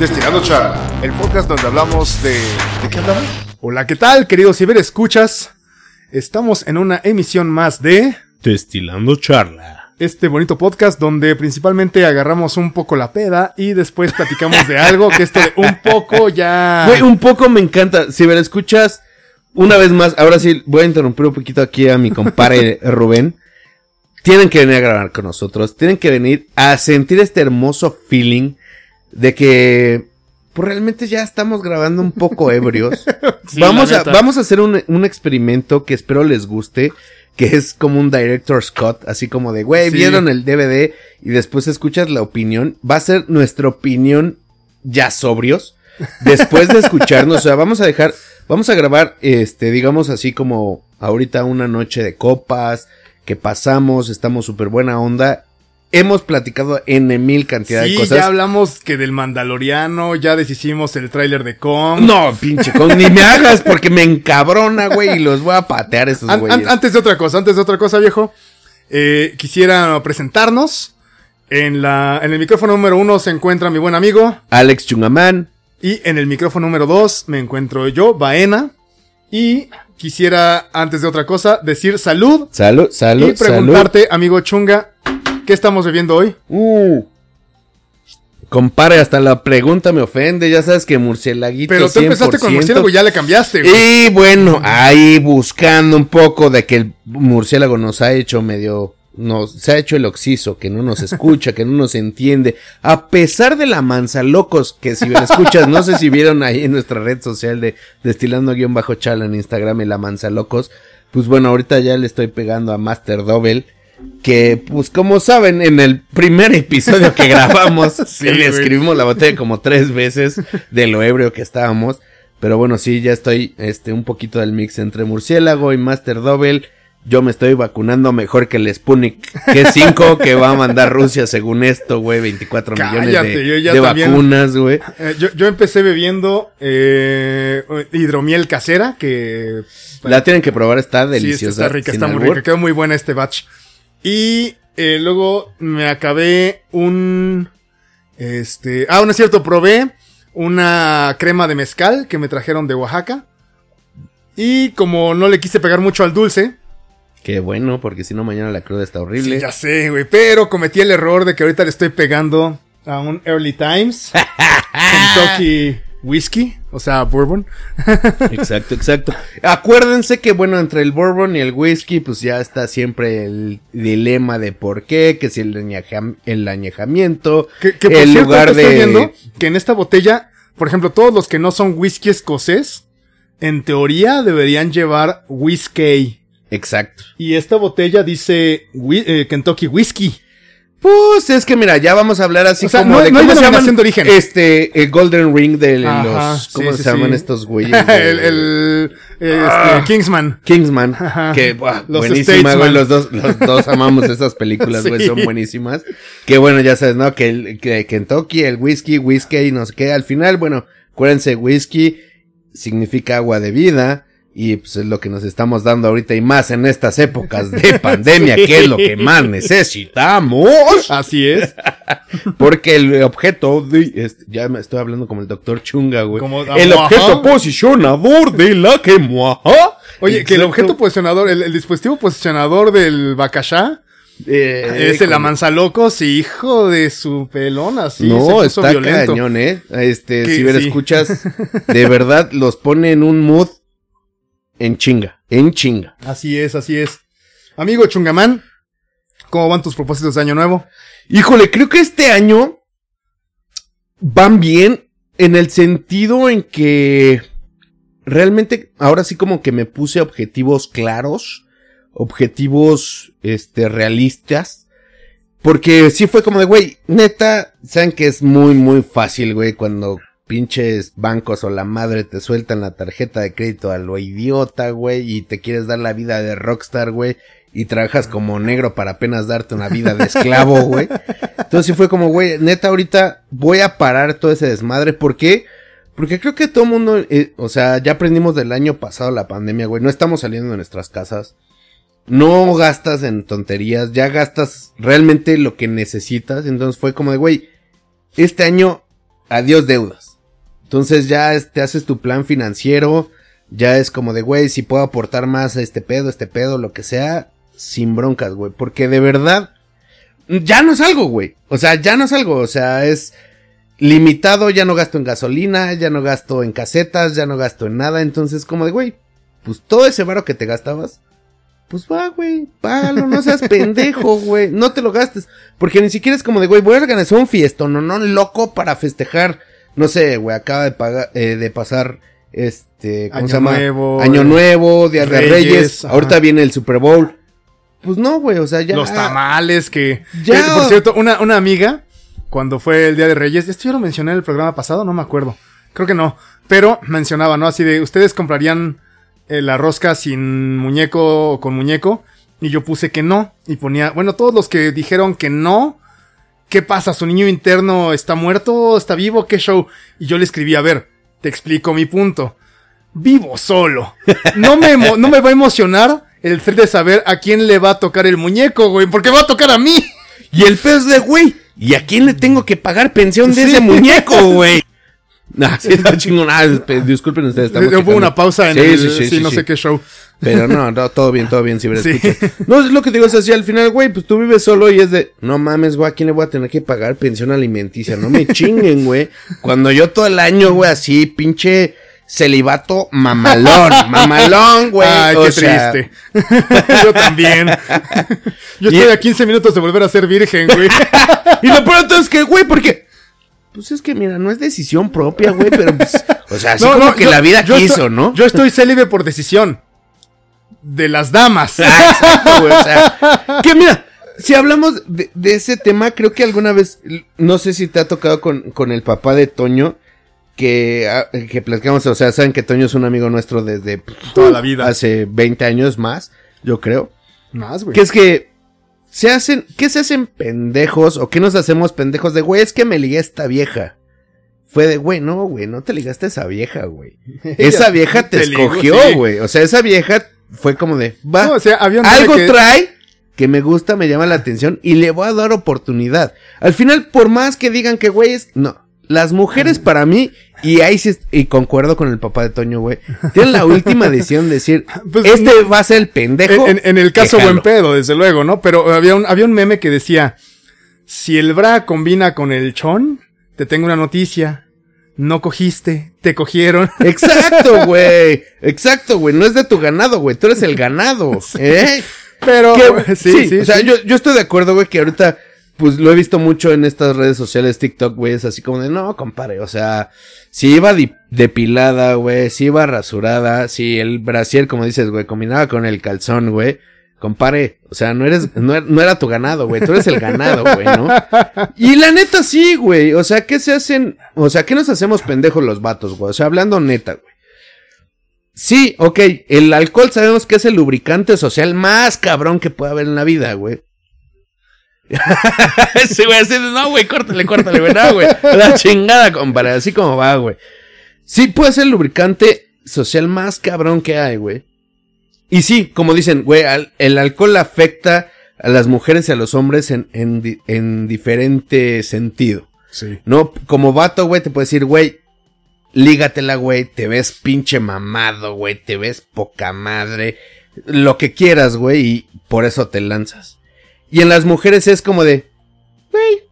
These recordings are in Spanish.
Destilando Charla, el podcast donde hablamos de... ¿De qué hablamos? Hola, ¿qué tal, queridos ciberescuchas? Estamos en una emisión más de Destilando Charla. este bonito podcast donde principalmente agarramos un poco la peda y después platicamos de algo que esto de un poco ya... Güey, un poco me encanta. Si me lo escuchas, una vez más, ahora sí voy a interrumpir un poquito aquí a mi compadre Rubén. Tienen que venir a grabar con nosotros. Tienen que venir a sentir este hermoso feeling de que pues realmente ya estamos grabando un poco ebrios. Sí, vamos, a, vamos a hacer un, un experimento que espero les guste. Que es como un director Scott, así como de, güey, Sí. vieron el DVD y después escuchas la opinión. Va a ser nuestra opinión ya sobrios. Después de escucharnos, o sea, vamos a dejar, vamos a grabar, este, digamos así como ahorita una noche de copas, que pasamos, estamos súper buena onda. Hemos platicado en mil cantidad de Sí, cosas. ya hablamos que del Mandaloriano, ya deshicimos el tráiler de Kong. No, pinche, con, ni me hagas porque me encabrona, güey, y los voy a patear esos An- güeyes. an- antes de otra cosa, antes de otra cosa, viejo, eh, quisiera presentarnos. En, la, en el micrófono número uno se encuentra mi buen amigo. Alex Chungamán. Y en el micrófono número dos me encuentro yo, Baena. Y quisiera, antes de otra cosa, decir salud. Salud, salud, y preguntarte, amigo Chunga, ¿qué estamos bebiendo hoy? Uh. Compare, hasta la pregunta me ofende. Ya sabes que murcielaguito. Pero tú empezaste con 100%. murciélago y ya le cambiaste, güey. Y bueno, ahí buscando un poco de que el murciélago nos ha hecho medio. Nos, se ha hecho el oxiso, que no nos escucha, que no nos entiende. A pesar de la mansa locos, que si me escuchas, no sé si vieron ahí en nuestra red social de destilando-chala en Instagram y la mansa locos. Pues bueno, ahorita ya le estoy pegando a Master Double. Que, pues como saben, en el primer episodio que grabamos, Sí, le escribimos la botella como tres veces de lo ebrio que estábamos. Pero bueno, sí, ya estoy este un poquito del mix entre murciélago y Master Double. Yo me estoy vacunando mejor que el Sputnik G5 que va a mandar Rusia según esto, güey, 24 millones de, yo ya de también. vacunas, güey. Eh, yo, yo empecé bebiendo eh, hidromiel casera, que La tienen que probar, está sí, deliciosa. está rica, está muy rica, quedó muy buena este batch. Y eh, luego me acabé un... Este... Ah, no es cierto, probé una crema de mezcal que me trajeron de Oaxaca. Y como no le quise pegar mucho al dulce, Qué bueno, porque si no mañana la cruda está horrible. Sí, ya sé, güey. Pero cometí el error de que ahorita le estoy pegando a un Early Times. Kentucky Whiskey. O sea, Bourbon. Exacto, exacto. Acuérdense que, bueno, entre el bourbon y el whisky, pues ya está siempre el dilema de por qué, que si el, añeja- el añejamiento, Que, que por el cierto, lugar estoy de... viendo que en esta botella, por ejemplo, todos los que no son whisky escocés, en teoría deberían llevar whisky. Exacto. Y esta botella dice eh, Kentucky Whiskey. Pues es que mira, ya vamos a hablar así O sea, como no- de no cómo se llaman de origen. este el Golden Ring de Ajá, los ¿cómo sí, se sí, llaman sí. estos güeyes? de- el el eh, Ah. este, Kingsman. Kingsman, Ajá. que buah, Los buenísima, güey, los dos, los dos amamos esas películas, güey, son buenísimas. Que bueno, ya sabes, ¿no? Que el que Kentucky, el whisky, whisky y no sé qué, al final, bueno, acuérdense, whisky significa agua de vida y pues es lo que nos estamos dando ahorita y más en estas épocas de pandemia, Sí. que es lo que más necesitamos. Así es. Porque el objeto de, este, ya me estoy hablando como el doctor Chunga, güey. Como- el ajá. objeto posicionador de la que muaja. Oye, que el objeto posicionador, el, el dispositivo posicionador del Bacachá Eh, es el como- amanzalocos, hijo de su pelón, así no, está violento. cañón, eh. Este, si me sí. escuchas, de verdad los pone en un mood en chinga, en chinga. Así es, así es. Amigo Chungamán, ¿cómo van tus propósitos de año nuevo? Híjole, creo que este año van bien en el sentido en que realmente ahora sí como que me puse objetivos claros, objetivos este realistas, porque sí fue como de güey, neta, saben que es muy muy fácil, güey, cuando pinches bancos o la madre te sueltan la tarjeta de crédito a lo idiota, güey, y te quieres dar la vida de rockstar, güey, y trabajas como negro para apenas darte una vida de esclavo, güey. Entonces sí fue como, güey, neta, ahorita voy a parar todo ese desmadre. ¿Por qué? Porque creo que todo el mundo, eh, o sea, ya aprendimos del año pasado la pandemia, güey. No estamos saliendo de nuestras casas. No gastas en tonterías, ya gastas realmente lo que necesitas. Entonces fue como de, güey, este año adiós deudas. Entonces ya te haces tu plan financiero, ya es como de, güey, si puedo aportar más a este pedo, este pedo, lo que sea, sin broncas, güey. Porque de verdad, ya no es algo, güey. O sea, ya no es algo, o sea, es limitado, ya no gasto en gasolina, ya no gasto en casetas, ya no gasto en nada. Entonces, como de, güey, pues todo ese varo que te gastabas, pues va, güey, págalo, no seas pendejo, güey, no te lo gastes. Porque ni siquiera es como de, güey, voy a organizar un fiestón, no, no, loco para festejar. No sé, güey, acaba de pagar, eh, de pasar, este, ¿cómo Año se llama? Nuevo, Año Nuevo, Día de Reyes, ahorita viene el Super Bowl. Pues no, güey, o sea, ya. Los tamales que... Ya. Eh, por cierto, una, una amiga, cuando fue el Día de Reyes, esto yo lo mencioné en el programa pasado, no me acuerdo. Creo que no. Pero mencionaba, ¿no? Así de, ¿ustedes comprarían eh, la rosca sin muñeco o con muñeco? Y yo puse que no. Y ponía, bueno, todos los que dijeron que no, ¿qué pasa? ¿Su niño interno está muerto? ¿Está vivo? ¿Qué show? Y yo le escribí, a ver, te explico mi punto. Vivo solo. No me, no me va a emocionar el thrill de saber a quién le va a tocar el muñeco, güey, porque va a tocar a mí. Y el pez de, güey, ¿y a quién le tengo que pagar pensión de Sí. ese muñeco, güey? Nah, sí está chingón. Ah, disculpen ustedes. Hubo checando. una pausa en Sí, el, sí, sí, sí, sí, no sé qué show. Pero no, no, todo bien, todo bien, si Sí. No, es lo que te digo, es así, al final, güey, pues tú vives solo y es de, no mames, güey, ¿a quién le voy a tener que pagar pensión alimenticia? No me chinguen, güey. Cuando yo todo el año, güey, así, pinche celibato mamalón, mamalón, güey. Ay, o qué sea, triste. Yo también. Yo estoy a 15 minutos de volver a ser virgen, güey. Y lo todo es que, güey, porque... Pues es que, mira, no es decisión propia, güey, pero pues, o sea, así No, como no, que yo- la vida quiso, estoy- ¿no? Yo estoy célibe por decisión. De las damas. Ah, exacto, güey, o sea, que mira, si hablamos de, de ese tema, creo que alguna vez, no sé si te ha tocado con, con el papá de Toño, que, ah, que platicamos, o sea, saben que Toño es un amigo nuestro desde Toda la vida. hace 20 años más, yo creo. Más, güey. Que es que se hacen, ¿qué se hacen pendejos o qué nos hacemos pendejos de, güey, es que me ligué a esta vieja? Fue de, güey, no, güey, no te ligaste a esa vieja, güey. Esa vieja te, escogió, sí. güey. O sea, esa vieja fue como de, va, No, o sea, había algo que- trae que me gusta, me llama la atención y le voy a dar oportunidad. Al final, por más que digan que, güey, es, no. Las mujeres para mí, y ahí sí, y concuerdo con el papá de Toño, güey, tienen la última decisión de decir, Pues, este va a ser el pendejo. En, en- el caso buen jalo". pedo, desde luego, ¿no? Pero había un, había un meme que decía, si el bra combina con el chon, te tengo una noticia. No cogiste, te cogieron. Exacto, güey. Exacto, güey. No es de tu ganado, güey. Tú eres el ganado. ¿Eh? Pero, Que- sí, sí, O sea, sí. Yo, yo estoy de acuerdo, güey, que ahorita, pues lo he visto mucho en estas redes sociales, TikTok, güey. Es así como de, no, compadre. O sea, si iba depilada, güey. Si iba rasurada. Si el brasier, como dices, güey, combinaba con el calzón, güey. Compare, o sea, no eres, no, er- no era tu ganado, güey, tú eres el ganado, güey, ¿no? Y la neta sí, güey, o sea, ¿qué se hacen? O sea, ¿qué nos hacemos pendejos los vatos, güey? O sea, hablando neta, güey. Sí, ok, el alcohol sabemos que es el lubricante social más cabrón que puede haber en la vida, güey. Sí, güey, así de, no, güey, córtale, córtale, güey, no, güey. La chingada, compadre, así como va, güey. Sí, puede ser el lubricante social más cabrón que hay, güey. Y sí, como dicen, güey, al- el alcohol afecta a las mujeres y a los hombres en, en, en diferente sentido. Sí. No, como vato, güey, te puede decir, güey, lígatela, güey, te ves pinche mamado, güey, te ves poca madre, lo que quieras, güey, y por eso te lanzas. Y en las mujeres es como de, güey,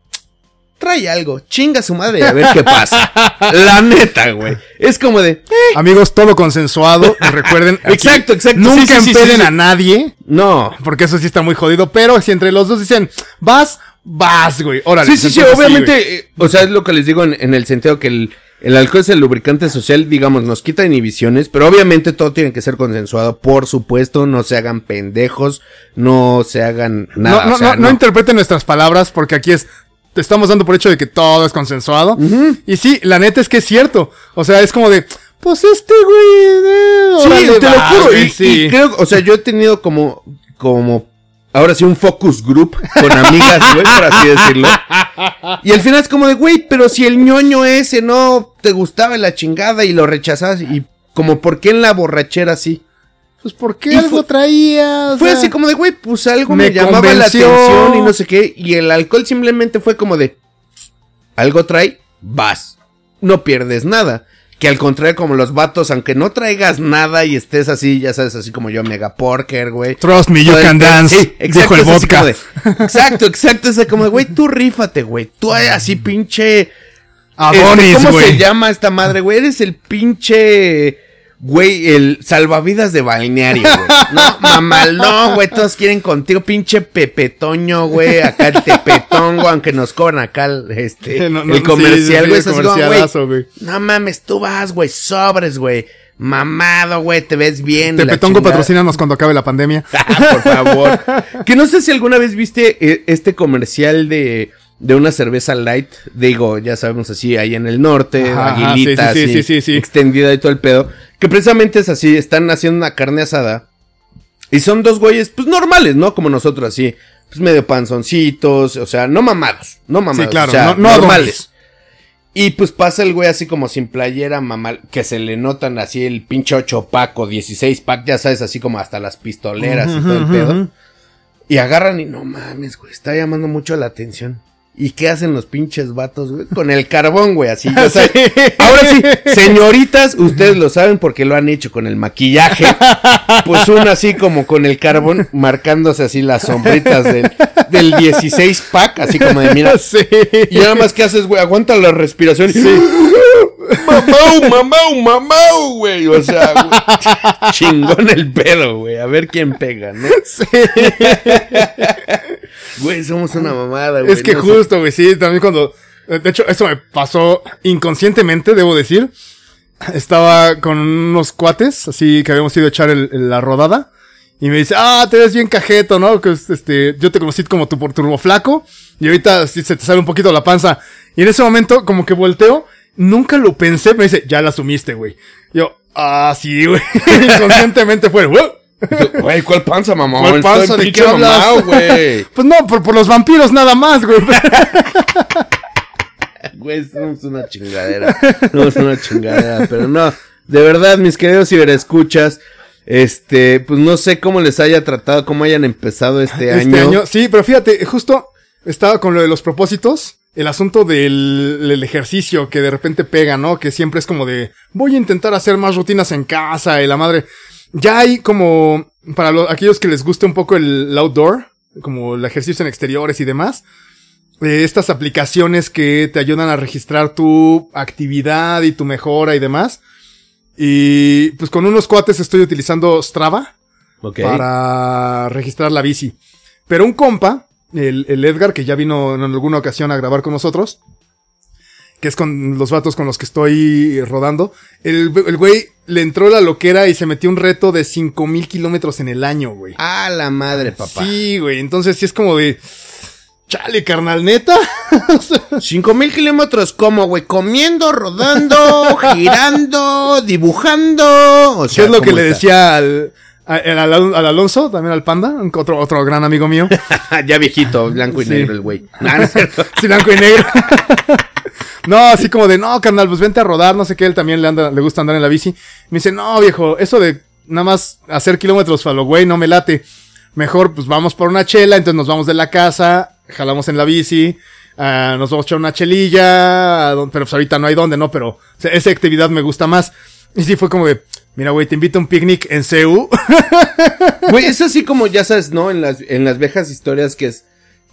trae algo, chinga su madre a ver qué pasa. La neta, güey. Es como de, Amigos, todo consensuado. y Recuerden. aquí, Exacto, exacto. Nunca Sí, empeden sí, a nadie. no, Porque eso sí está muy jodido. Pero si entre los dos dicen, vas, vas, güey. Órale. Sí, sí, sí, obviamente, eh, o sea, es lo que les digo en, en el sentido que el, el alcohol es el lubricante social, digamos, nos quita inhibiciones, pero obviamente todo tiene que ser consensuado, por supuesto, no se hagan pendejos, no se hagan nada. no, no, o sea, no, no interpreten nuestras palabras porque aquí es. Te estamos dando por hecho de que todo es consensuado. Y sí, la neta es que es cierto. O sea, es como de. Pues este güey. eh, Sí, te lo juro, güey, y, sí. y creo, o sea, yo he tenido como, como, ahora sí, un focus group con amigas, güey, por así decirlo. Y al final es como de, güey, pero si el ñoño ese no te gustaba la chingada y lo rechazabas, y como, ¿por qué en la borrachera así? Pues ¿por qué Y algo traía? O Fue sea, así como de, güey, pues algo me, me llamaba convenció. la atención y no sé qué. Y el alcohol simplemente fue como de, algo trae, vas. no pierdes nada. Que al contrario, como los vatos, aunque no traigas nada y estés así, ya sabes, así como yo, mega porker, güey. Trust me, you can dance. Sí, exacto, dijo el vodka. de- exacto, exacto. Es como güey, tú rífate, güey. Tú así pinche. Adonis, este, ¿Cómo se llama esta madre, güey? Eres el pinche. Güey, el salvavidas de balneario, güey. No, mamal, no, güey, todos quieren contigo, pinche Pepetoño, güey, acá el Tepetongo, aunque nos cobran acá el, este, No, no, el comercial, sí, güey, sí, como, comercialazo, güey, no mames, tú vas, güey, sobres, güey, mamado, güey, te ves bien. Tepetongo patrocínanos cuando acabe la pandemia. Ah, por favor. que no sé si alguna vez viste eh, este comercial de, de una cerveza light. Digo, ya sabemos así, ahí en el norte, Ajá, aguilita, sí, sí, sí, así, sí, sí, sí. extendida y todo el pedo. Que precisamente es así, están haciendo una carne asada. Y son dos güeyes, pues normales, ¿no? Como nosotros, así. Pues medio panzoncitos, o sea, no mamados, no mamados. Sí, claro, o sea, no- no normales. Y pues pasa el güey así como sin playera, mamal, que se le notan así el pinche 8 pack o 16 pack, ya sabes, así como hasta las pistoleras y todo el pedo. Y agarran y no mames, güey, está llamando mucho la atención. ¿Y qué hacen los pinches vatos, güey? Con el carbón, güey, así. ya sabes. Ahora sí, señoritas, ustedes lo saben porque lo han hecho con el maquillaje. Pues uno así como con el carbón marcándose así las sombritas del, del 16 pack, así como de mira. Sí. Y nada más que haces, güey, aguanta la respiración. y- Mamau, mamau, mamau, güey. O sea, güey, chingón el pedo, güey. A ver quién pega, ¿no? Güey, somos una mamada, güey. Es que no sé. justo, güey, sí, también cuando... De hecho, eso me pasó inconscientemente, debo decir. Estaba con unos cuates, así que habíamos ido a echar el- la rodada. Y me dice, ah, te ves bien cajeto, ¿no? Que es, este, yo te conocí como tu por turbo flaco. Y ahorita sí se te sale un poquito la panza. Y en ese momento, como que volteo, nunca lo pensé, me dice, ya la asumiste, güey. Yo, ah, sí, güey. Inconscientemente fue, "Wow". Güey, ¿cuál panza, mamá? ¿Cuál panza? ¿De qué hablas? güey? Pues no, por, por los vampiros nada más, güey. Güey, somos una chingadera. Somos una chingadera, pero no. De verdad, mis queridos ciberescuchas, este, pues no sé cómo les haya tratado, cómo hayan empezado este, Este año. año, sí, pero fíjate, justo estaba con lo de los propósitos, el asunto del el ejercicio que de repente pega, ¿no? Que siempre es como de, voy a intentar hacer más rutinas en casa y la madre. Ya hay como, para lo- aquellos que les guste un poco el, outdoor, como el ejercicio en exteriores y demás, eh, estas aplicaciones que te ayudan a registrar tu actividad y tu mejora y demás. Y pues con unos cuates estoy utilizando Strava Ok. para registrar la bici. Pero un compa, el, el Edgar, que ya vino en alguna ocasión a grabar con nosotros, que es con los vatos con los que estoy rodando, el, el güey le entró la loquera y se metió un reto de 5000 kilómetros en el año, güey. A la madre, papá. Sí, güey. Entonces sí es como de. Chale, carnal, neta. Cinco mil kilómetros como, güey, comiendo, rodando, girando, dibujando. O ¿Qué es lo que ¿cómo le decía al, al, al- al Alonso, también al Panda, otro, otro gran amigo mío? ya viejito, blanco y Sí. negro el güey. Sí, blanco y negro. No, así como de, no, carnal, pues vente a rodar, no sé qué, él también le, anda, le gusta andar en la bici. Me dice, no, viejo, eso de nada más hacer kilómetros a lo güey no me late. Mejor, pues vamos por una chela, entonces nos vamos de la casa, jalamos en la bici, ah, nos vamos a echar una chelilla, pero pues ahorita no hay dónde, ¿no? Pero esa actividad me gusta más. Y sí fue como de, mira, güey, te invito a un picnic en CEU. Güey, es así como ya sabes, ¿no? En las, en las viejas historias que es.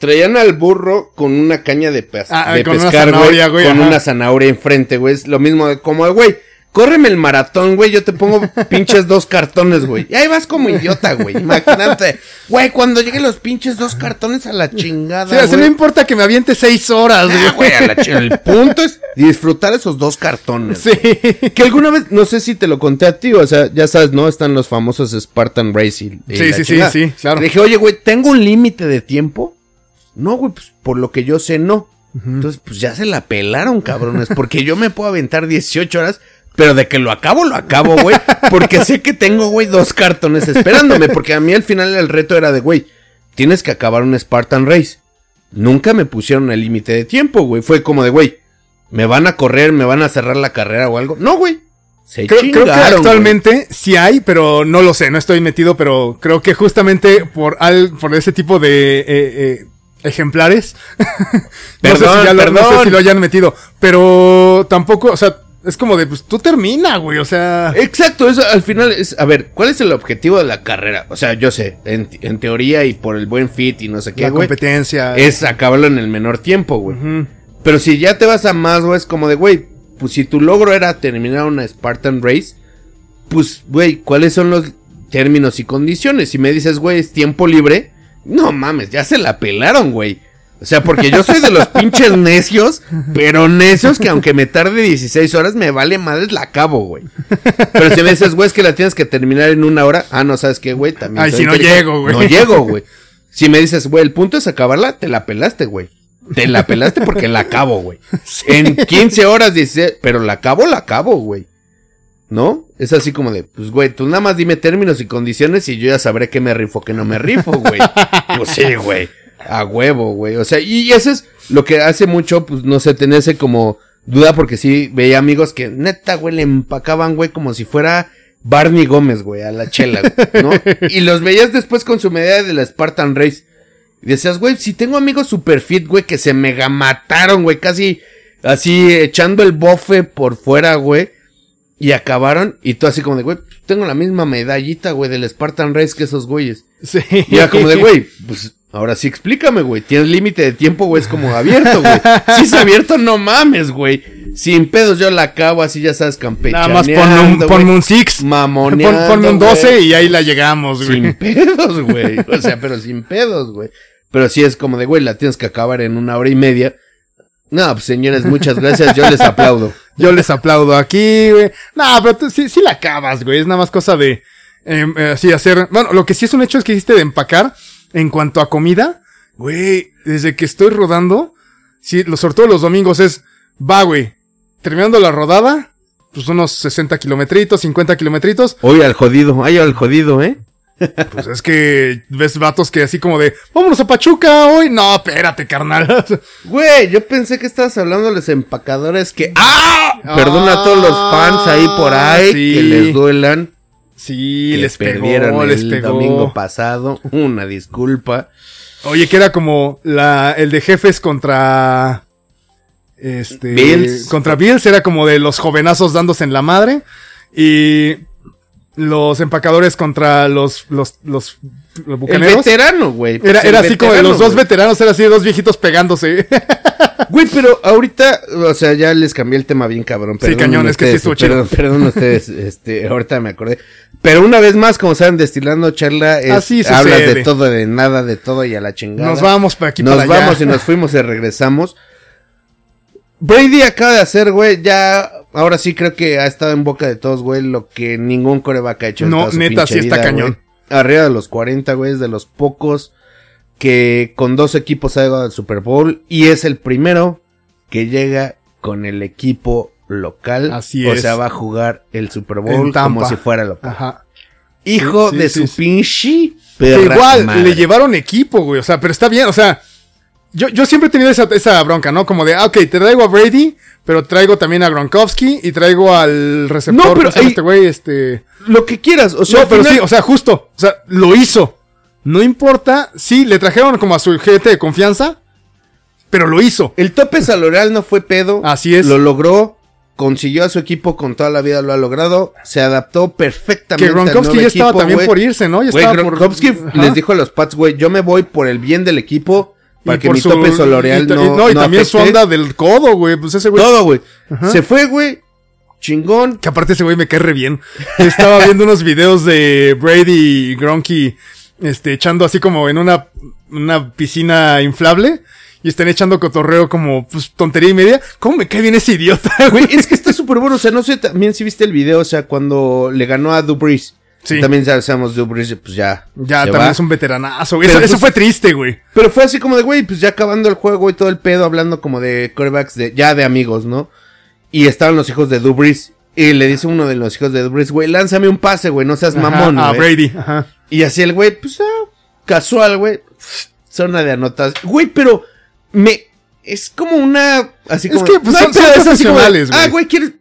Traían al burro con una caña de, pes- Ah, de con una pescar, güey, zanahoria, güey, Con ajá. una zanahoria enfrente, güey. Es lo mismo de como, güey, córreme el maratón, güey. Yo te pongo pinches dos cartones, güey. Y ahí vas como idiota, güey. Imagínate. Güey, cuando lleguen los pinches dos cartones a la chingada. Sí, así no güey. importa que me aviente seis horas, Ah, güey. a la el punto es disfrutar esos dos cartones. Sí. Que alguna vez, no sé si te lo conté a ti, o sea, ya sabes, ¿no? Están los famosos Spartan Racing. Sí, sí, sí, sí, claro. Le dije, oye, güey, ¿tengo un límite de tiempo? No, güey, pues por lo que yo sé, no. Entonces, pues ya se la pelaron, cabrones, porque yo me puedo aventar 18 horas, pero de que lo acabo, lo acabo, güey, porque sé que tengo, güey, dos cartones esperándome, porque a mí al final el reto era de, güey, tienes que acabar un Spartan Race. Nunca me pusieron el límite de tiempo, güey, fue como de, güey, ¿me van a correr, me van a cerrar la carrera o algo? No, güey. Se Creo, creo que actualmente sí hay, pero no lo sé, no estoy metido, pero creo que justamente por al, por ese tipo de eh, eh, ejemplares. Perdón, no, sé si ya lo, no sé perdón. si lo hayan metido. Pero tampoco, o sea, es como de, pues tú termina, güey. O sea, Exacto, eso al final es, a ver, ¿cuál es el objetivo de la carrera? O sea, yo sé, en, en teoría y por el buen fit y no sé qué, la güey, competencia. es acabarlo en el menor tiempo, güey. Pero si ya te vas a más, güey, es como de, güey, pues si tu logro era terminar una Spartan Race, pues, güey, ¿cuáles son los términos y condiciones? Si me dices, güey, es tiempo libre, no mames, ya se la pelaron, güey. O sea, porque yo soy de los pinches necios, pero necios que aunque me tarde 16 horas, me vale madres, la acabo, güey. Pero si me dices, güey, es que la tienes que terminar en una hora, ah, no, ¿sabes qué, güey? También Ay, si no llego, güey. No llego, güey. Si me dices, güey, el punto es acabarla, te la pelaste, güey. Te la pelaste porque la acabo, güey. En 15 horas, 16, pero la acabo, la acabo, güey. ¿No? Es así como de, pues, güey, tú nada más dime términos y condiciones y yo ya sabré qué me rifo, qué no me rifo, güey. Pues sí, güey. A huevo, güey. O sea, y eso es lo que hace mucho, pues, no sé, tenerse como duda porque sí veía amigos que neta, güey, le empacaban, güey, como si fuera Barney Gómez, güey, a la chela, güey, ¿no? y los veías después con su medalla de la Spartan Race. Y decías, güey, si tengo amigos super fit, güey, que se mega mataron, güey, casi así echando el bofe por fuera, güey. Y acabaron, y tú así como de, güey, tengo la misma medallita, güey, del Spartan Race que esos güeyes. Sí. Y era como de, güey, pues ahora sí explícame, güey. Tienes límite de tiempo, güey, es como abierto, güey. Si es abierto, no mames, güey. Sin pedos yo la acabo así, ya sabes, Nada campechaneando, más ponme un, ponme un six. Pon, Mamoneando, ponme un 12 güey. y ahí la llegamos, güey. Sin pedos, güey. O sea, pero sin pedos, güey. Pero sí es como de, güey, la tienes que acabar en una hora y media. No, pues señores, muchas gracias. Yo les aplaudo. Yo les aplaudo aquí, güey. No, pero tú sí, sí la acabas, güey. Es nada más cosa de, eh, eh, así hacer. Bueno, lo que sí es un hecho es que hiciste de empacar en cuanto a comida. Güey, desde que estoy rodando, sí, lo, sobre todo los domingos es, va, güey, terminando la rodada, pues unos 60 kilometritos, 50 kilometritos. Oye, al jodido, ay, al jodido, ¿eh? Pues es que ves vatos que así como de, vámonos a Pachuca hoy. No, espérate, carnal. Güey, yo pensé que estabas hablando de los empacadores que... ¡Ah! Perdona a todos los fans ahí por ahí sí. que les duelan. sí, que les perdieron pegó, el les pegó. domingo pasado. Una disculpa. Oye, que era como la, el de jefes contra. Este. Bills. Contra Bills, era como de los jovenazos dándose en la madre. Y. Los empacadores contra los. Los. Los, los El bucaneros. veterano, güey. Era, Pues era así como de los dos veteranos, era así de dos viejitos pegándose. Güey, pero ahorita, o sea, ya les cambié el tema bien cabrón. Sí, cañón, es que sí estuvo chido. Perdón, perdón ustedes, este, ahorita me acordé. Pero una vez más, como saben, destilando charla, es, Así hablas de todo, de nada, de todo y a la chingada. Nos vamos para aquí Nos para allá. vamos y nos fuimos y regresamos. Brady acaba de hacer, güey, ya, ahora sí creo que ha estado en boca de todos, güey, lo que ningún coreback ha hecho. No, neta, sí está vida, cañón. güey. Arriba de los 40, güey, es de los pocos que con dos equipos ha llegado al Super Bowl y es el primero que llega con el equipo local. Así o es. sea, va a jugar el Super Bowl como si fuera local. Ajá. Hijo Sí, de sí, su sí. pinche perra igual, madre. le llevaron equipo, güey. O sea, pero está bien, o sea. Yo, yo siempre he tenido esa, esa bronca, ¿no? Como de, ah, ok, te traigo a Brady, pero traigo también a Gronkowski y traigo al receptor. No, pero ¿cómo se llama ahí- este güey, este. Lo que quieras, o sea, No, pero final- sí, o sea, justo. O sea, lo hizo. No importa. Sí, le trajeron como a su gente de confianza, pero lo hizo. El tope salarial no fue pedo. Así es. Lo logró. Consiguió a su equipo con toda la vida, lo ha logrado. Se adaptó perfectamente. Que Gronkowski ya estaba equipo, también por irse, ¿no? Ya Güey, estaba por- Gronkowski Ajá. les dijo a los Pats, güey, yo me voy por el bien del equipo. Para Y que mi su- tope ta- no. y- no, y no también su onda del codo, güey. Pues ese güey. Todo, güey. Ajá. Se fue, güey. Chingón. Que aparte ese güey me cae re bien. Estaba viendo unos videos de Brady y Gronky, este, echando así como en una, una piscina inflable. Y están echando cotorreo como, pues, tontería y media. ¿Cómo me cae bien ese idiota, Güey, es que está súper bueno. O sea, no sé también si viste el video, o sea, cuando le ganó a Dubris. Sí. También ya sabemos Dubris, pues ya. Ya, también va. es un veteranazo, güey. Eso, eso pues- fue triste, güey. Pero fue así como de, güey, pues ya acabando el juego y todo el pedo, hablando como de corebacks de, ya de amigos, ¿no? Y estaban los hijos de Dubris. Y le dice uno de los hijos de Dubris, güey, lánzame un pase, güey, no seas Ajá, mamón, A güey. Brady, ajá. Y así el güey, pues, ah, casual, güey. Zona de anotas. Güey, pero me. Es como una. Así Es como. que, pues, no son- son es profesionales, güey. Ah, güey, ¿quieres.?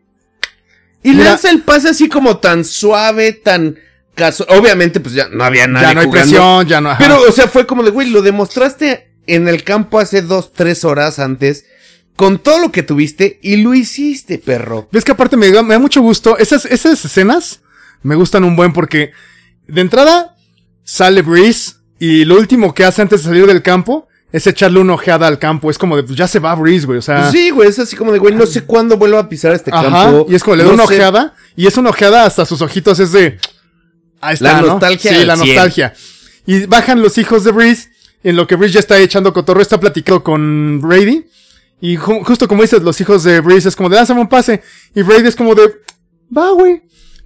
Y Mira- lanza el pase así como tan suave, tan casual. Obviamente, pues ya no había nadie. Ya no hay jugando. presión, ya no. ajá. Pero, o sea, fue como de, güey, lo demostraste en el campo hace dos, tres horas antes, con todo lo que tuviste y lo hiciste, perro. Ves que aparte me da, me da mucho gusto. Esas, esas escenas me gustan un buen porque de entrada sale Breeze y lo último que hace antes de salir del campo es echarle una ojeada al campo. Es como de, pues ya se va Breeze, güey. O sea. Pues sí, güey, es así como de, güey, no sé cuándo vuelva a pisar este ajá, campo. Y es como le da no una sé- ojeada y es una ojeada hasta sus ojitos es de. Ahí está, La ¿no? nostalgia Sí, la 100. nostalgia. Y bajan los hijos de Breeze. En lo que Breeze ya está echando cotorreo, está platicando con Brady. Y ju- justo como dices, los hijos de Breeze es como de, lánzame un pase. Y Brady es como de, va, güey.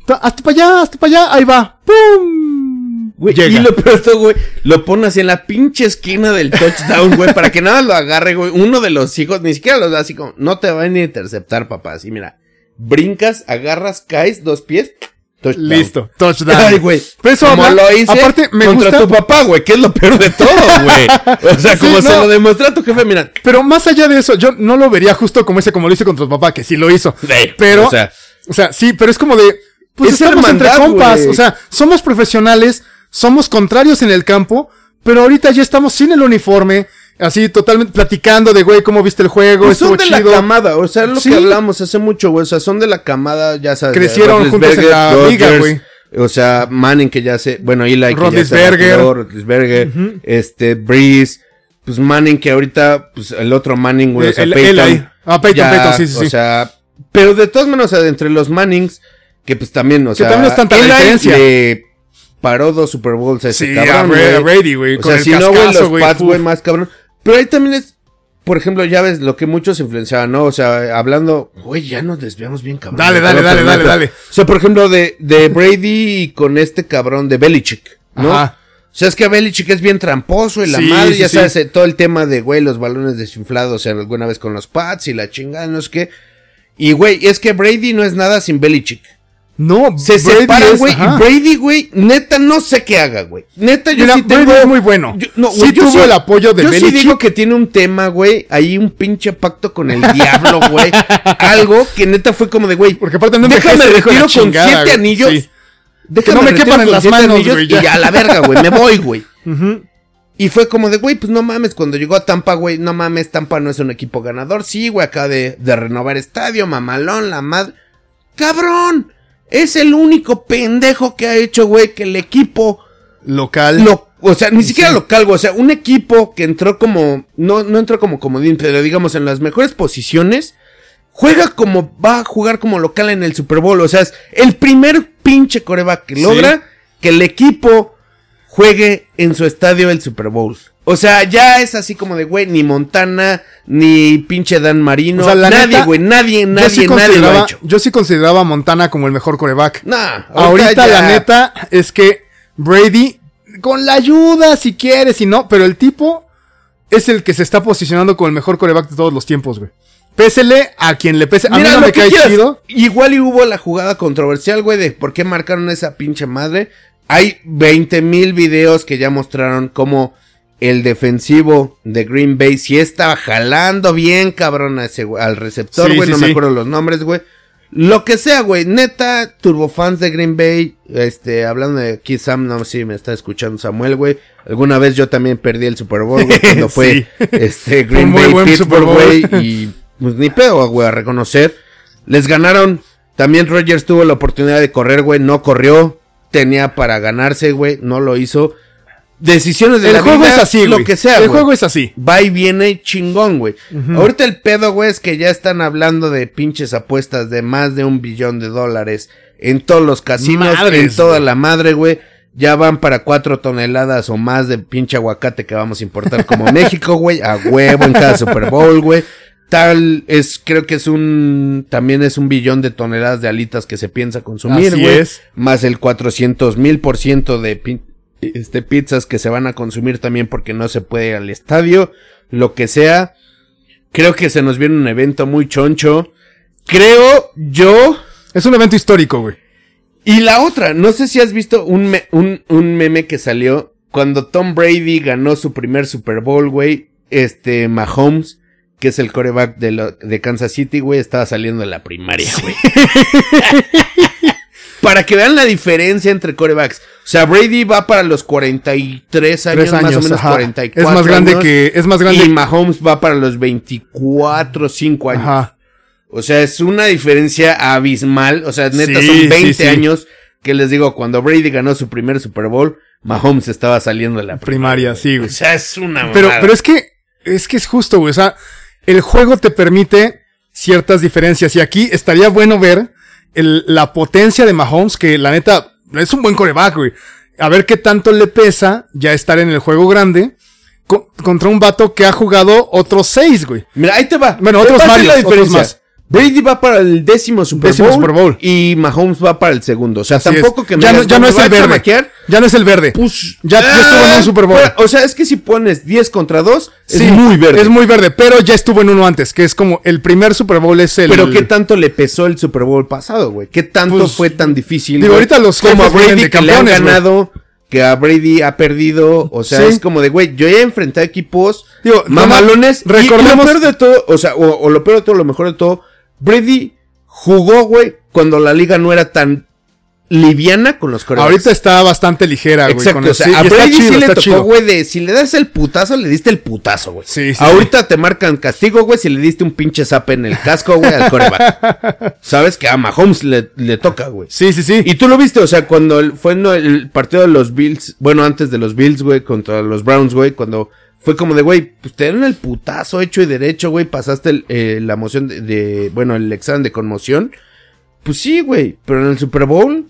Ta- Hasta para allá, hasta para allá, ahí va. ¡Pum! Güey, Llega. y lo peor güey, lo pone así en la pinche esquina del touchdown, güey, para que nada lo agarre, güey. Uno de los hijos, ni siquiera los da así como, no te van a interceptar, papá. Así, mira, brincas, agarras, caes, dos pies, touchdown. Listo, touchdown. Ay, güey. Pero eso como habla- lo hice aparte, me contra gusta- tu papá, güey, que es lo peor de todo, güey. O sea, Sí, como se lo demostró a tu jefe, mira. Pero más allá de eso, yo no lo vería justo como ese, como lo hice contra tu papá, que sí lo hizo. Güey, Pero, o sea, O sea, sí, pero es como de. Pues Es estamos entre compas. O sea, somos profesionales, somos contrarios en el campo, pero ahorita ya estamos sin el uniforme, así totalmente platicando de, güey, cómo viste el juego, pues son de chido. la camada, o sea, es lo Sí. que hablamos hace mucho, güey. O sea, son de la camada, ya sabes. de Crecieron juntos en la liga, güey. O sea, Manning que ya se, bueno, Eli que ya se Roethlisberger, este, Breeze, pues Manning que ahorita, pues el otro Manning, güey, o sea, El- Peyton. Eli. Ah, Peyton, Peyton, sí, sí, O sea, pero de todas maneras, o sea, entre los Mannings, que pues también, o sea, también es tanta Eli diferencia. le paró dos Super Bowls a ese Sí, cabrón, a güey. Brady, güey, O sea, si no, güey, los Pats, güey, más cabrón. Pero ahí también es, por ejemplo, ya ves lo que muchos influenciaban, ¿no? O sea, hablando, güey, ya nos desviamos bien, cabrón. Dale, dale, dale, dale, dale. O sea, por ejemplo, de, de Brady con este cabrón de Belichick, ¿no? Ajá. O sea, es que Belichick es bien tramposo y la Sí, madre, sí, ya sabes, eh, todo el tema de, güey, los balones desinflados, o sea, alguna vez con los Pats y la chingada, no sé qué. Y, güey, es que Brady no es nada sin Belichick. No, Se Brady separan, güey, y Brady, güey, neta, no sé qué haga, güey. Neta, yo Mira, sí Brady tengo... es muy bueno. Yo- no, sí yo tuvo el apoyo de Yo Belichick. sí digo que tiene un tema, güey, ahí un pinche pacto con el diablo, güey. Algo que neta fue como de, güey, Porque aparte no déjame retiro con chingada, siete anillos. Sí. Déjame no me quepan en las manos, güey, Y a la verga, güey, me voy, güey. Y fue como de, güey, pues no mames, cuando llegó a Tampa, güey, no mames, Tampa no es un equipo ganador. Sí, güey, acá de, de renovar estadio, mamalón, la madre. Cabrón, es el único pendejo que ha hecho, güey, que el equipo Local. lo, o sea, ni siquiera local, güey, o sea, un equipo que entró como, no, no entró como comodín, pero digamos en las mejores posiciones, juega como, va a jugar como local en el Super Bowl, o sea, es el primer pinche coreback que Sí. logra que el equipo juegue en su estadio el Super Bowl. O sea, ya es así como de, güey, ni Montana, ni pinche Dan Marino, O sea, la nadie, güey, nadie, nadie, sí nadie lo ha hecho. yo sí consideraba a Montana como el mejor coreback. Nah, Ahorita, la neta es que Brady, con la ayuda si quieres, si no, pero el tipo es el que se está posicionando como el mejor coreback de todos los tiempos, güey. Pésele a quien le pese. A mí no me cae quieras. chido. Igual y hubo la jugada controversial, güey, de por qué marcaron esa pinche madre. Hay 20 mil videos que ya mostraron cómo el defensivo de Green Bay sí estaba jalando bien, cabrón, a ese al receptor, Sí, güey. sí, no me sí. acuerdo los nombres, güey. Lo que sea, güey. Neta, turbofans de Green Bay. Este, hablando de aquí, Sam, no si me está escuchando Samuel, güey. Alguna vez yo también perdí el Super Bowl, güey, cuando fue Sí. este Green Bay, Pittsburgh, Bowl. güey. Y pues ni pedo, güey, a reconocer. Les ganaron. También Rodgers tuvo la oportunidad de correr, güey. No corrió. Tenía para ganarse, güey. No lo hizo. Decisiones de El la juego vida, es así, lo que sea, El juego es así. Va y viene chingón, güey. Ahorita el pedo, güey, es que ya están hablando de pinches apuestas de más de un billón de dólares en todos los casinos, Madres, en toda la madre, güey. Ya van para cuatro toneladas o más de pinche aguacate que vamos a importar como México, güey. A huevo en cada Super Bowl, güey. Tal es, creo que es un, también es un billón de toneladas de alitas que se piensa consumir, Así es. Más el 400 mil por ciento de este, pizzas que se van a consumir también porque no se puede ir al estadio. Lo que sea. Creo que se nos viene un evento muy choncho. Creo yo. Es un evento histórico, güey. Y la otra, no sé si has visto un, me- un, un meme que salió cuando Tom Brady ganó su primer Super Bowl, güey. Este, Mahomes, que es el coreback de, lo- de Kansas City, güey, estaba saliendo de la primaria, güey. Para que vean la diferencia entre corebacks. O sea, Brady va para los 43 años, Tres más o años, menos ajá. 44 Es más grande años, que, es más grande. Y Mahomes va para los 24, 5 años. Ajá. O sea, es una diferencia abismal. O sea, neta, Sí, son 20 sí, sí. años que les digo, cuando Brady ganó su primer Super Bowl, Mahomes estaba saliendo de la Primaria, sí, güey. O sea, es una Pero, pero es que, es que es justo, güey. O sea, el juego te permite ciertas diferencias. Y aquí estaría bueno ver el- la potencia de Mahomes, que la neta es un buen coreback, güey. A ver qué tanto le pesa ya estar en el juego grande co- contra un vato que ha jugado otros seis, güey. Mira, ahí te va. Bueno, otros varios, otros más. Brady va para el décimo Super, Décimo Bowl, Super Bowl. y Mahomes va para el segundo. O sea, Así tampoco es. que me ya no, ya no "Me es el verde. chamaquear". Ya no es el verde. Pues, Ya- ya estuvo en un Super Bowl. pero, o sea, es que si pones 10 contra 2, Sí, es muy verde. Es muy verde, pero ya estuvo en uno antes, que es como el primer Super Bowl es el. Pero qué tanto le pesó el Super Bowl pasado, güey. ¿Qué tanto Pues, fue tan difícil? digo, ahorita los como a Brady de que le han ganado, que a Brady ha perdido, o sea, Sí. es como de, güey, yo ya he enfrentado equipos Digo, mamalones. y- recordemos- Y, lo peor de todo, o sea, o, o lo peor de todo, lo mejor de todo, Brady jugó, güey, cuando la liga no era tan liviana con los corebacks. Ahorita está bastante ligera, güey. Exacto, con o sea, sí, a Brady chido, sí le tocó, güey, de si le das el putazo, le diste el putazo, güey. Sí, sí, Ahorita te marcan castigo, güey, si le diste un pinche zap en el casco, güey, al coreback. Sabes que a Mahomes le, le toca, güey. Sí, sí, sí. Y tú lo viste, o sea, cuando el- fue no, el partido de los Bills, bueno, antes de los Bills, güey, contra los Browns, güey, cuando fue como de, güey, pues te dieron el putazo hecho y derecho, güey, pasaste el, eh, la moción de, de- bueno, el examen de conmoción. Pues sí, güey, pero en el Super Bowl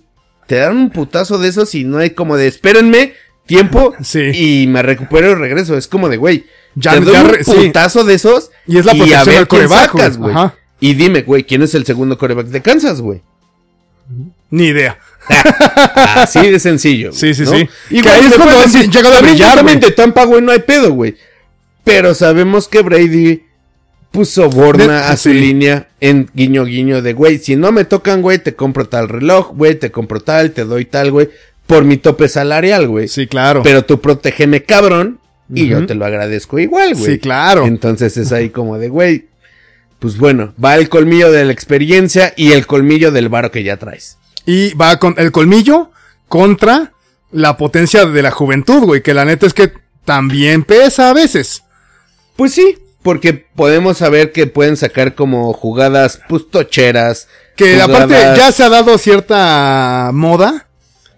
te dan un putazo de esos y no hay como de, espérenme, tiempo, Sí. y me recupero y regreso. Es como de, güey, Ya- te doy un sí. putazo de esos Y es la a protección ver del quién coreback, sacas, güey. Y dime, güey, ¿quién es el segundo coreback de Kansas, güey? Ni idea. Así de sencillo. güey, Sí, sí, ¿no? sí. Y Que ahí es cuando han llegado a brillar, güey. Tampa, güey, no hay pedo, güey. Pero sabemos que Brady puso borna De- a su sí. línea en guiño guiño de, güey, si no me tocan, güey, te compro tal reloj, güey, te compro tal, te doy tal, güey, por mi tope salarial, güey. Sí, claro. Pero tú protégeme, cabrón, y yo te lo agradezco igual, güey. Sí, claro. Entonces es ahí como de, güey, pues bueno, va el colmillo de la experiencia y el colmillo del varo que ya traes. Y va con el colmillo contra la potencia de la juventud, güey. Que la neta es que también pesa a veces. Pues sí, porque podemos saber que pueden sacar como jugadas, pues, tocheras. Que jugadas- aparte ya se ha dado cierta moda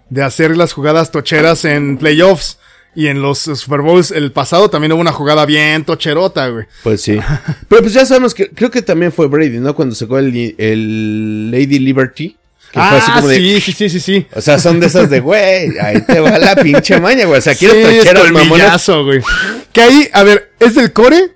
de hacer las jugadas tocheras en playoffs. Y en los Super Bowls el pasado también hubo una jugada bien tocherota, güey. Pues sí. Pero pues ya sabemos que, creo que también fue Brady, ¿no? Cuando sacó el, el Lady Liberty. Que fue así Ah, como de- sí, sí, sí, sí, sí. O sea, son de esas de, güey, ahí te va la pinche maña, güey. O sea, Sí, quieres es tocheras, mamonas. colmillazo, güey. Que ahí, a ver, ¿es del core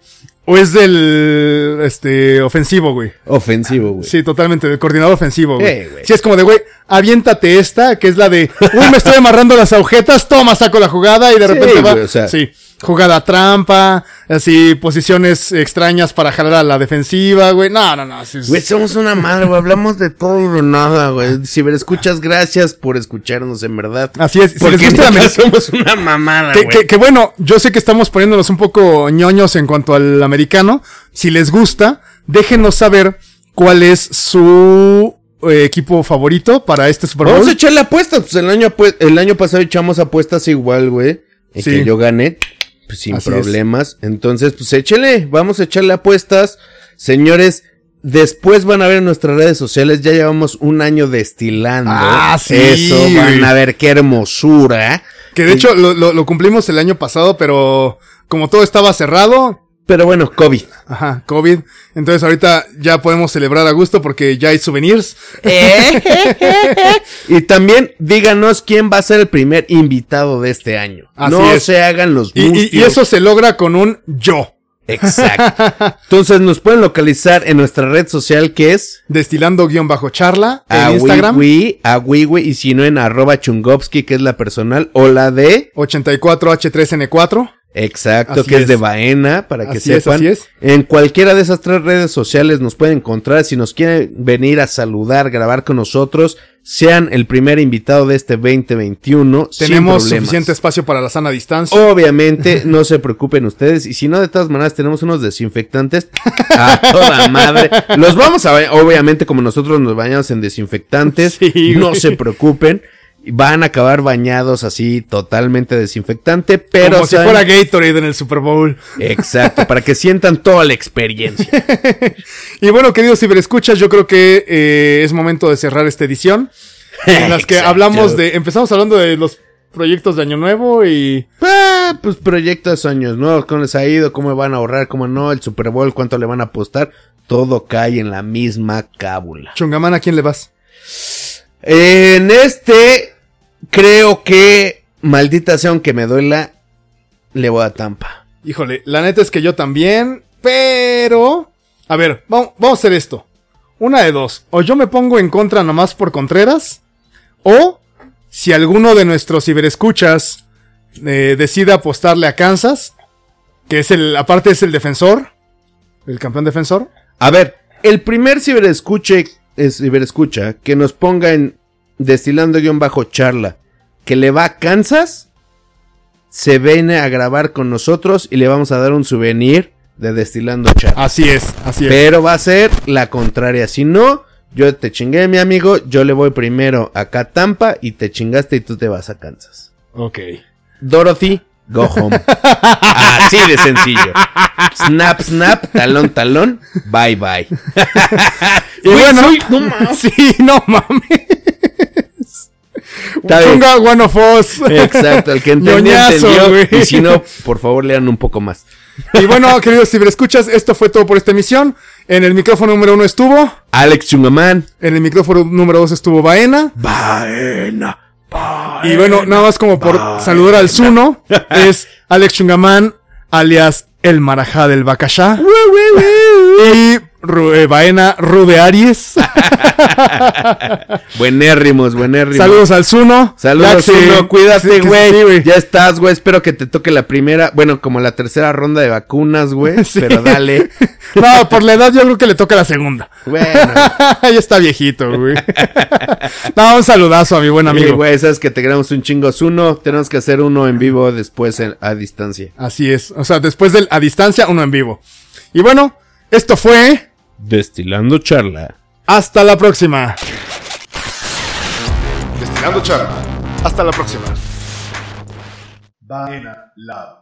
o es del este ofensivo, güey? Ofensivo, güey. Sí, totalmente, del coordinador ofensivo, güey. Güey. sí, es como de, güey, aviéntate esta, que es la de, uy, me estoy amarrando las agujetas, toma, saco la jugada y de Sí, repente va. güey, o sea. sí, jugada trampa, así, posiciones extrañas para jalar a la defensiva, güey. No, no, no. sí. Güey, somos una madre, güey. Hablamos de todo y de nada, güey. Si me escuchas, gracias por escucharnos, en verdad. Así es. Si Porque les gusta la somos una mamada, Que, güey. que- que bueno, yo sé que estamos poniéndonos un poco ñoños en cuanto al americano. Si les gusta, déjenos saber cuál es su eh, equipo favorito para este Super Bowl. Vamos a echarle apuestas. Pues el año, el año pasado echamos apuestas igual, güey. Y Sí. que yo gané. Pues sin Así es. problemas. Entonces, pues échele. Vamos a echarle apuestas. Señores, después van a ver en nuestras redes sociales. Ya llevamos un año destilando. Ah, sí, Eso, van a ver qué hermosura. Que de hecho lo, lo- lo cumplimos el año pasado, pero como todo estaba cerrado, Pero bueno, COVID. ajá, COVID. Entonces ahorita ya podemos celebrar a gusto porque ya hay souvenirs. y también díganos quién va a ser el primer invitado de este año. Así no es. se hagan los Y, y- eso se logra con un yo. Exacto. Entonces nos pueden localizar en nuestra red social que es Destilando guion bajo charla en a Instagram. Wiwi, a Wiwi, y si no en arroba chungowski, que es la personal, o la de 84H3N4. Exacto, Así que es. es. de Baena, para que Así es, sepan. así es. En cualquiera de esas tres redes sociales nos pueden encontrar. Si nos quieren venir a saludar, grabar con nosotros, sean el primer invitado de este 2021. sin Tenemos suficiente espacio para la sana distancia. Obviamente, no se preocupen ustedes. Y si no, de todas maneras, tenemos unos desinfectantes a toda madre. Los vamos a ver, obviamente, como nosotros nos bañamos en desinfectantes. Sí, no se preocupen. Van a acabar bañados así, totalmente desinfectante. Pero Como si fuera Gatorade en el Super Bowl. Exacto, para que sientan toda la experiencia. Y bueno, queridos ciberescuchas, yo creo que eh, es momento de cerrar esta edición. En las que hablamos de. Empezamos hablando de los proyectos de Año Nuevo y. Ah, pues proyectos años nuevos, cómo les ha ido, cómo van a ahorrar, cómo no, el Super Bowl, cuánto le van a apostar. Todo cae en la misma cábula. Chungamán, ¿a quién le vas? En este, creo que, maldita sea aunque me duela, le voy a Tampa. Híjole, la neta es que yo también, pero... A ver, vamos, vamos a hacer esto. Una de dos. O yo me pongo en contra nomás por Contreras, o si alguno de nuestros ciberescuchas eh, decide apostarle a Kansas, que es el, aparte es el defensor, el campeón defensor. A ver, el primer ciberescuche, es ciberescucha que nos ponga en destilando guion bajo charla que le va a Kansas, se viene a grabar con nosotros y le vamos a dar un souvenir de destilando charla. Así es, así es. Pero va a ser la contraria. Si no, yo te chingué, mi amigo. Yo le voy primero acá a Tampa y te chingaste y tú te vas a Kansas. Ok. Dorothy, go home. Así de sencillo. Snap, snap, talón, talón, bye, bye. Y bueno, no mames. sí, no mames. Chunga one of us. Exacto, el que entendió, entendió. Y si no, por favor, lean un poco más. Y bueno, queridos ciberescuchas, esto fue todo por esta emisión. En el micrófono número uno estuvo. Alex Chungamán. En el micrófono número dos estuvo Baena. Baena. Y bueno, nada más como por saludar al Zuno, es Alex Chungamán, alias el Marajá del Bacachá. y Ru- eh, Baena Rube Aries. Buenérrimos, buenérrimos. Saludos al Zuno. Saludos, que- Zuno, cuídate, güey. sí, ya estás, güey. Espero que te toque la primera, bueno, como la tercera ronda de vacunas, güey. Sí. Pero dale. No, por la edad yo creo que le toca la segunda. Bueno. ya está viejito, güey. no, un saludazo a mi buen Sí, amigo. güey, sabes que te queremos un chingo uno. Tenemos que hacer uno en vivo después en- a distancia. Así es. O sea, después del a distancia, uno en vivo. Y bueno, esto fue. Destilando charla. Hasta la próxima. Destilando charla. Hasta la próxima. Vaina Lab.